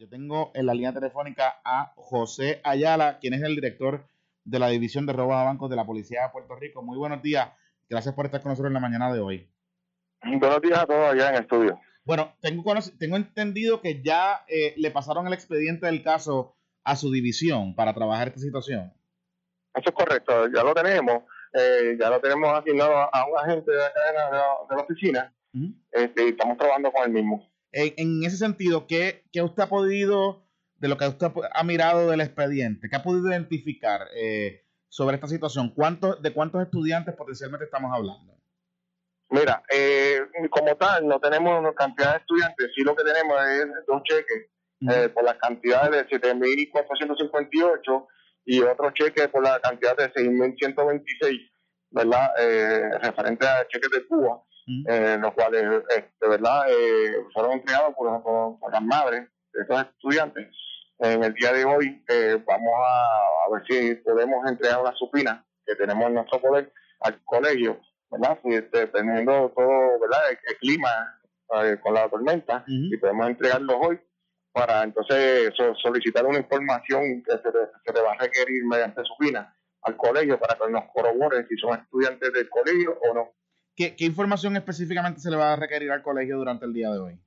Yo tengo en la línea telefónica a José Ayala, quien es el director de la División de Robos a Bancos de la Policía de Puerto Rico. Muy buenos días. Gracias por estar con nosotros en la mañana de hoy. Buenos días a todos allá en el estudio. Bueno, tengo, tengo entendido que ya eh, le pasaron el expediente del caso a su división para trabajar esta situación. Eso es correcto, ya lo tenemos. Eh, ya lo tenemos asignado a un agente de acá de la, oficina este, y estamos trabajando con el mismo. En, ese sentido, ¿qué, usted ha podido, de lo que usted ha mirado del expediente, qué ha podido identificar eh, sobre esta situación? ¿De cuántos estudiantes potencialmente estamos hablando? Mira, eh, como tal, no tenemos una cantidad de estudiantes, sí lo que tenemos es dos cheques eh, por la cantidad de 7.458 y otro cheque por la cantidad de 6.126, ¿verdad? Eh, referente a cheques de Cuba eh, los cuales eh, de verdad eh, fueron entregados por, por, las madres de estos estudiantes. En el día de hoy eh, vamos a, ver si podemos entregar una supina que tenemos en nuestro poder al colegio, ¿verdad? dependiendo todo, ¿verdad? El, clima con la tormenta, y podemos entregarlos hoy para entonces solicitar una información que se, se le va a requerir mediante supina al colegio para que nos corroboren si son estudiantes del colegio o no. ¿Qué, información específicamente se le va a requerir al colegio durante el día de hoy?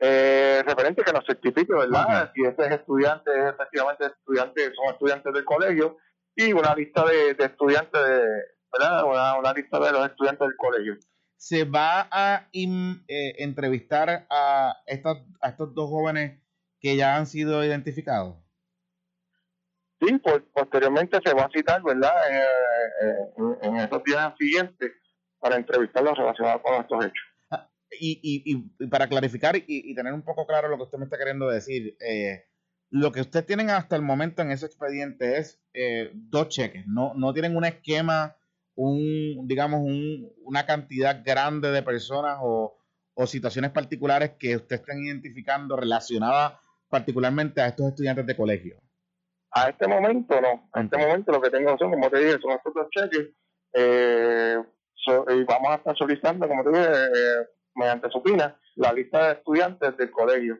Eh, referente que nos certifique, ¿verdad? Si ese es estudiante, es efectivamente estudiante, son estudiantes del colegio y una lista de, estudiantes, ¿verdad? Una, lista de los estudiantes del colegio. ¿Se va a eh, entrevistar a, estos, a estos dos jóvenes que ya han sido identificados? Sí, pues, posteriormente se va a citar, ¿verdad? Eh, eh, en esos días siguientes para entrevistarlos relacionados con estos hechos. Ah, y, y, para clarificar y, tener un poco claro lo que usted me está queriendo decir, eh, lo que ustedes tienen hasta el momento en ese expediente es eh, dos cheques, no, no tienen un esquema, un digamos un, una cantidad grande de personas o, o situaciones particulares que ustedes estén identificando relacionadas particularmente a estos estudiantes de colegio. A este momento no, a este momento lo que tengo son, como te dije, son estos dos cheques. Eh, y vamos a estar solicitando, como te dije, eh, mediante supina, la lista de estudiantes del colegio.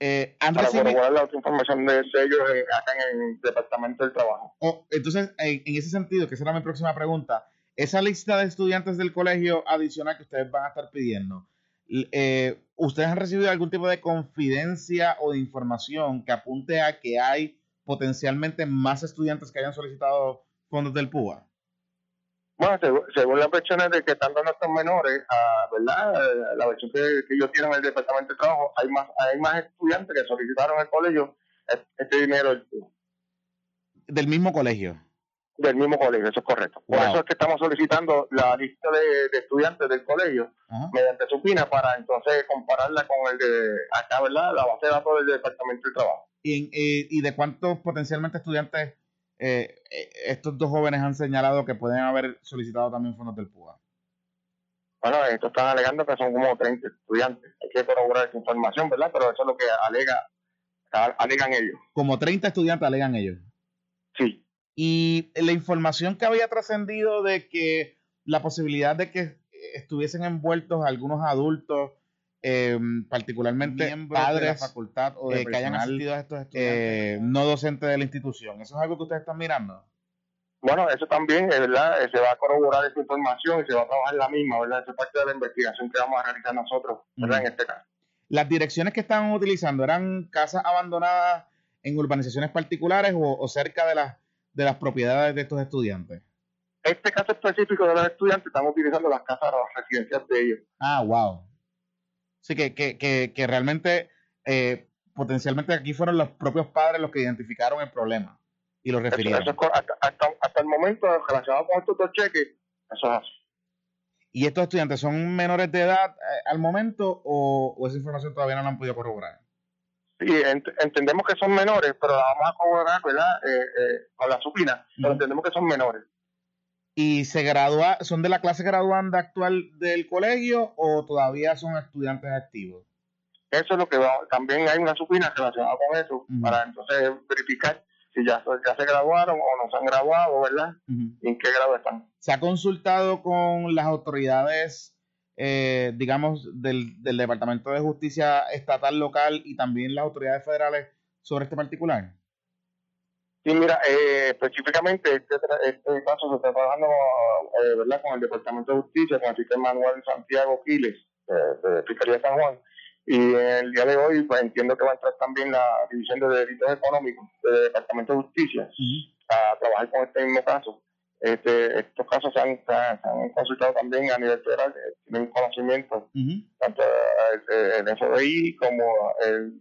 Eh, para recibido... la otra información de ellos acá en el Departamento del Trabajo. Oh, entonces, en, ese sentido, que será mi próxima pregunta, esa lista de estudiantes del colegio adicional que ustedes van a estar pidiendo, eh, ¿ustedes han recibido algún tipo de confidencia o de información que apunte a que hay potencialmente más estudiantes que hayan solicitado fondos del PUA? Bueno, según, las versiones de que están dando estos menores, ah, ¿verdad? Eh, la versión que, ellos tienen en el Departamento de Trabajo, hay más hay más estudiantes que solicitaron al colegio este dinero del, mismo colegio. Del mismo colegio, eso es correcto. Por eso es que estamos solicitando la lista de, estudiantes del colegio mediante su pina para entonces compararla con el de acá, ¿verdad? La base de datos del Departamento de Trabajo. ¿Y, eh, y de cuántos potencialmente estudiantes eh, eh, estos dos jóvenes han señalado que pueden haber solicitado también fondos del PUA. Bueno, estos están alegando que son como 30 estudiantes. Hay que corroborar esa información, ¿verdad? Pero eso es lo que alega, alegan ellos. Como 30 estudiantes alegan ellos. Sí. Y la información que había trascendido de que la posibilidad de que estuviesen envueltos algunos adultos eh, particularmente padres de la facultad o de eh, que hayan asistido a estos estudiantes eh, no docentes de la institución. ¿Eso es algo que ustedes están mirando? Bueno, eso también, ¿verdad? Eh, se va a corroborar esa información y se va a trabajar la misma, ¿verdad? Esa es parte de la investigación que vamos a realizar nosotros, ¿verdad? En este caso. ¿Las direcciones que estaban utilizando eran casas abandonadas en urbanizaciones particulares o, cerca de las, de las propiedades de estos estudiantes? Este caso específico de los estudiantes estamos utilizando las casas residencias de ellos. Ah, wow. Sí, que, que, que, que realmente eh, potencialmente aquí fueron los propios padres los que identificaron el problema y lo refirieron. hasta, el momento, relacionado con estos dos cheques, eso es así. ¿Y estos estudiantes son menores de edad eh, al momento o, esa información todavía no la han podido corroborar? Sí, entendemos que son menores, pero la vamos a corroborar, ¿verdad? Eh, con la supina, pero entendemos que son menores y se gradúa, son de la clase graduanda actual del colegio o todavía son estudiantes activos? Eso es lo que va, también hay una supina relacionada con eso, para entonces verificar si ya, ya se graduaron o no se han graduado, ¿verdad? ¿Y en qué grado están? ¿Se ha consultado con las autoridades eh, digamos, del, del Departamento de Justicia Estatal, Local y también las autoridades federales sobre este particular? Sí, mira, eh, específicamente este, este, caso se está trabajando eh, ¿verdad? con el Departamento de Justicia, con el fiscal Manuel Santiago Quiles, de, Fiscalía San Juan. Y el día de hoy, pues entiendo que va a entrar también la División de Delitos Económicos del Departamento de Justicia a trabajar con este mismo caso. Este, estos casos se han, consultado también a nivel federal, eh, tienen conocimiento, tanto el, el, FBI como el,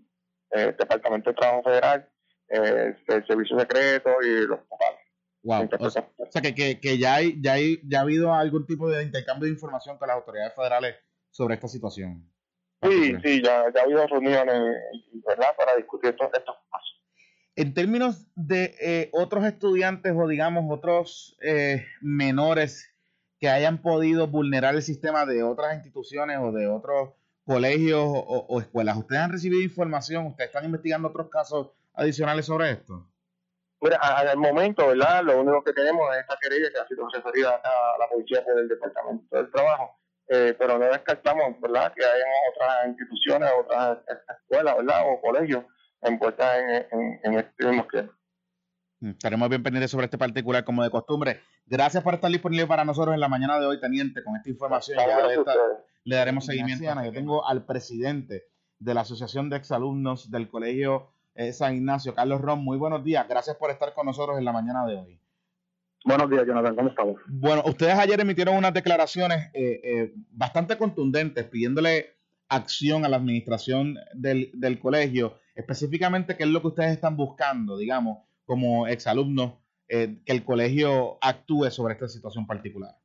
Departamento de Trabajo Federal, el, Servicio Secreto y los papás. Wow. O sea, que, que, que, ya, hay, ya, hay, ya ha habido algún tipo de intercambio de información con las autoridades federales sobre esta situación. Sí, sí, ya, ya ha habido reuniones ¿verdad? para discutir estos, estos casos. En términos de eh, otros estudiantes o digamos otros eh, menores que hayan podido vulnerar el sistema de otras instituciones o de otros colegios o, escuelas, ¿ustedes han recibido información? ¿Ustedes están investigando otros casos adicionales sobre esto? Mira, al momento, ¿verdad? Lo único que tenemos es esta querella que ha sido referida a la policía por el Departamento del Trabajo, eh, pero no descartamos, ¿verdad? Que haya otras instituciones, otras escuelas, ¿verdad? O colegios envueltas en, en, este mismo mm, Estaremos bien pendientes sobre este particular como de costumbre. Gracias por estar disponible para nosotros en la mañana de hoy, teniente, con esta información. Ya le daremos seguimiento. Yo tengo al presidente de la Asociación de Exalumnos del Colegio eh, San Ignacio, Carlos Ron. Muy buenos días. Gracias por estar con nosotros en la mañana de hoy. Buenos días, Jonathan. ¿Cómo estamos? Bueno, ustedes ayer emitieron unas declaraciones eh, eh, bastante contundentes pidiéndole acción a la administración del, del colegio, específicamente qué es lo que ustedes están buscando, digamos, como exalumnos, eh, que el colegio actúe sobre esta situación particular.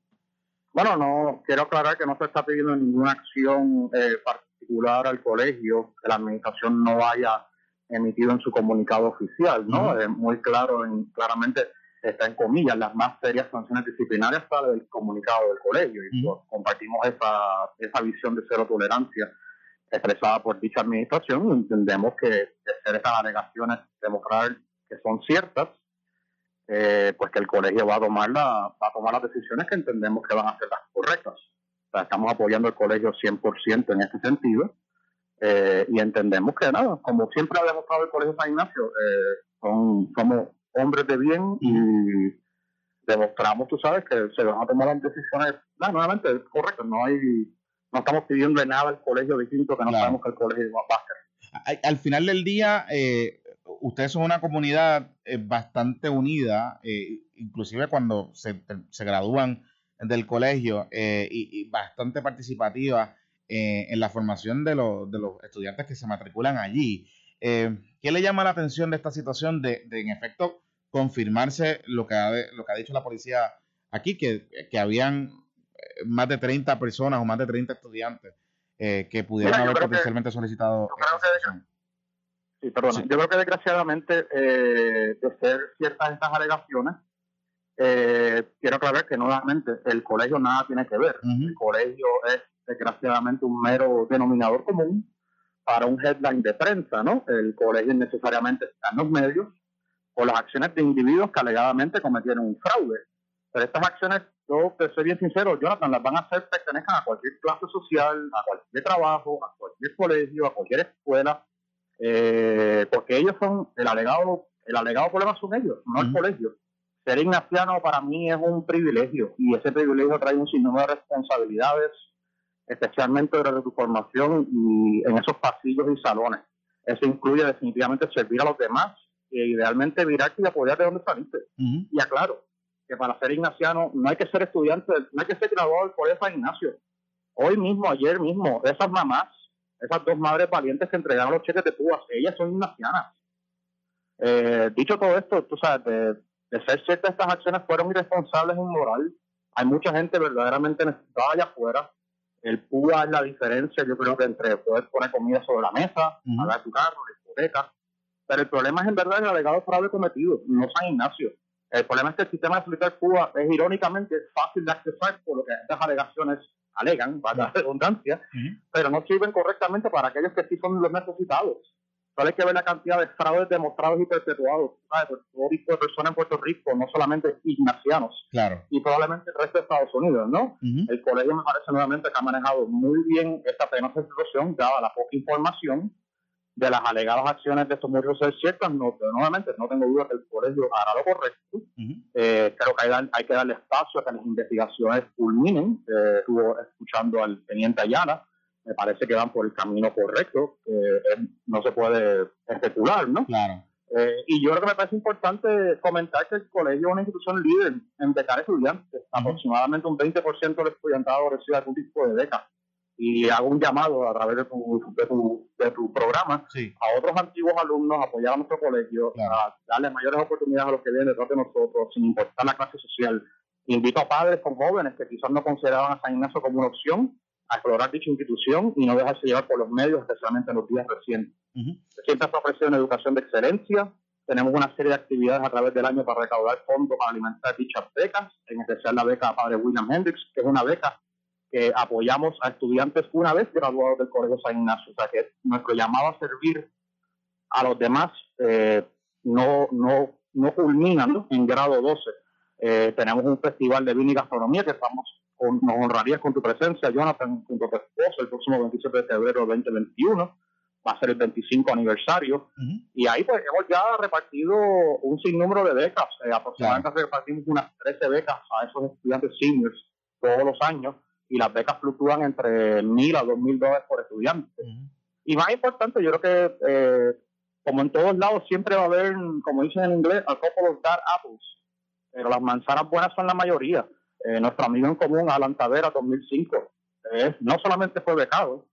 Bueno, no quiero aclarar que no se está pidiendo ninguna acción eh, particular al colegio, que la administración no haya emitido en su comunicado oficial, ¿no? Es muy claro, en, claramente está en comillas, las más serias sanciones disciplinarias para el comunicado del colegio y pues, compartimos esa, esa visión de cero tolerancia expresada por dicha administración y entendemos que de ser esas alegaciones demostrar que son ciertas, eh, pues que el colegio va a tomar la, va a tomar las decisiones que entendemos que van a ser las correctas. O sea, estamos apoyando al colegio 100% en este sentido eh, y entendemos que nada, como siempre ha demostrado el colegio San Ignacio, eh, son, somos hombres de bien y demostramos, tú sabes, que se van a tomar las decisiones, no, nuevamente, correcto, no hay, no estamos pidiendo nada al colegio distinto que no sabemos que el colegio va a hacer. Al final del día, eh, ustedes son una comunidad eh, bastante unida, eh, inclusive cuando se, se, gradúan del colegio eh, y, bastante participativa en la formación de, los, de los estudiantes que se matriculan allí. ¿Qué le llama la atención de esta situación de, de en efecto, confirmarse lo que ha, lo que ha dicho la policía aquí, que, que habían eh, más de 30 personas o más de 30 estudiantes eh, que pudieran haber potencialmente solicitado. sí, perdón. Yo creo que desgraciadamente, eh, de ser ciertas estas alegaciones, quiero aclarar que nuevamente el colegio nada tiene que ver. El colegio es desgraciadamente un mero denominador común para un headline de prensa, ¿no? El colegio necesariamente está en los medios o las acciones de individuos que alegadamente cometieron un fraude. Pero estas acciones, yo te soy bien sincero, Jonathan, las van a hacer pertenezcan a cualquier clase social, a cualquier trabajo, a cualquier colegio, a cualquier escuela, eh, porque ellos son, el alegado, el alegado problema son ellos, no el colegio. Ser ignaciano para mí es un privilegio y ese privilegio trae un sinnúmero de responsabilidades, especialmente durante tu formación y en esos pasillos y salones. Eso incluye definitivamente servir a los demás idealmente virarte y apoyar de donde saliste. Y aclaro que para ser ignaciano no hay que ser estudiante, no hay que ser graduado del Colegio San Ignacio. Hoy mismo, ayer mismo, esas mamás, esas dos madres valientes que entregaron los cheques de púas, ellas son ignacianas. Eh, dicho todo esto, tú sabes, de, ser ciertas estas acciones fueron irresponsables e inmoral. Hay mucha gente verdaderamente necesitada allá afuera. El PUA es la diferencia, yo creo que entre poder poner comida sobre la mesa, pagar tu carro, la hipoteca, pero el problema es en verdad el alegado fraude cometido, no San Ignacio. El problema es que el sistema de solitario Cuba es irónicamente fácil de accesar por lo que estas alegaciones alegan, para la redundancia, pero no sirven correctamente para aquellos que sí son los necesitados. Solo hay que ver la cantidad de fraudes demostrados y perpetuados por todo tipo de personas en Puerto Rico, no solamente ignacianos. Claro. Y probablemente el resto de Estados Unidos, ¿no? El colegio me parece nuevamente que ha manejado muy bien esta penosa situación, dada la poca información de las alegadas acciones de estos muertos ser ciertas, no, pero nuevamente no tengo duda que el colegio hará lo correcto. Eh, creo que hay, que darle espacio a que las investigaciones culminen. Eh, estuvo escuchando al teniente Ayala, me parece que van por el camino correcto. Eh, no se puede especular, ¿no? Claro. y yo creo que me parece importante comentar que el colegio es una institución líder en becar estudiantes. Aproximadamente un 20% del estudiantado recibe algún tipo de beca y hago un llamado a través de tu, de tu, de tu programa a otros antiguos alumnos a apoyar a nuestro colegio, a darle mayores oportunidades a los que vienen detrás de nosotros, sin importar la clase social. Invito a padres con jóvenes que quizás no consideraban a San Ignacio como una opción a explorar dicha institución y no dejarse llevar por los medios, especialmente en los días recientes. Siempre se ofrecido una educación de excelencia. Tenemos una serie de actividades a través del año para recaudar fondos para alimentar dichas becas, en especial la beca Padre William Hendricks, que es una beca que apoyamos a estudiantes una vez graduados del Colegio San Ignacio. O sea que nuestro llamado a servir a los demás eh, no, no, no culmina en grado 12. Eh, tenemos un festival de vino y gastronomía que estamos nos honrarías con tu presencia, Jonathan, junto a tu esposa, el próximo 27 de febrero de 2021. Va a ser el 25 aniversario. Y ahí pues hemos ya repartido un sinnúmero de becas. Eh, aproximadamente repartimos unas 13 becas a esos estudiantes seniors todos los años y las becas fluctúan entre mil a dos mil dólares por estudiante. Y más importante, yo creo que eh, como en todos lados siempre va a haber, como dicen en inglés, a couple of bad apples, pero las manzanas buenas son la mayoría. Eh, nuestro amigo en común, Alan Tavera, 2005, eh, no solamente fue becado,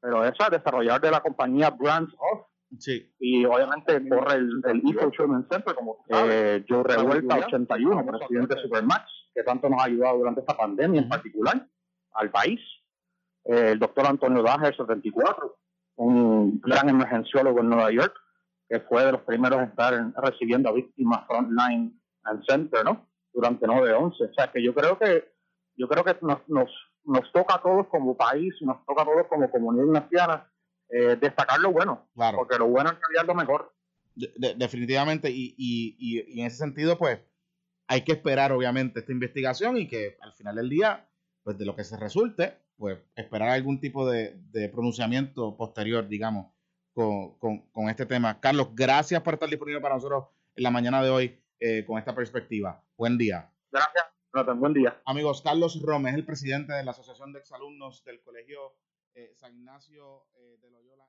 pero es desarrollador de la compañía Brands Off. Sí. Y obviamente corre el, el e Center, como eh, Joe Revuelta 81, presidente de Supermax, que tanto nos ha ayudado durante esta pandemia en particular al país. el doctor Antonio Dager, 74, un gran emergenciólogo en Nueva York, que fue de los primeros a estar recibiendo a víctimas Frontline and Center, ¿no? Durante 9-11. O sea, que yo creo que yo creo que nos, nos, nos toca a todos como país, nos toca a todos como comunidad ignaciana eh, destacar lo bueno, claro. porque lo bueno es realidad lo mejor. definitivamente, y, y, y, en ese sentido, pues, hay que esperar, obviamente, esta investigación y que al final del día pues de lo que se resulte, pues esperar algún tipo de, pronunciamiento posterior, digamos, con, este tema. Carlos, gracias por estar disponible para nosotros en la mañana de hoy eh, con esta perspectiva. Buen día. Gracias, Buen día. Amigos, Carlos Rome es el presidente de la Asociación de Exalumnos del Colegio eh, San Ignacio eh, de Loyola.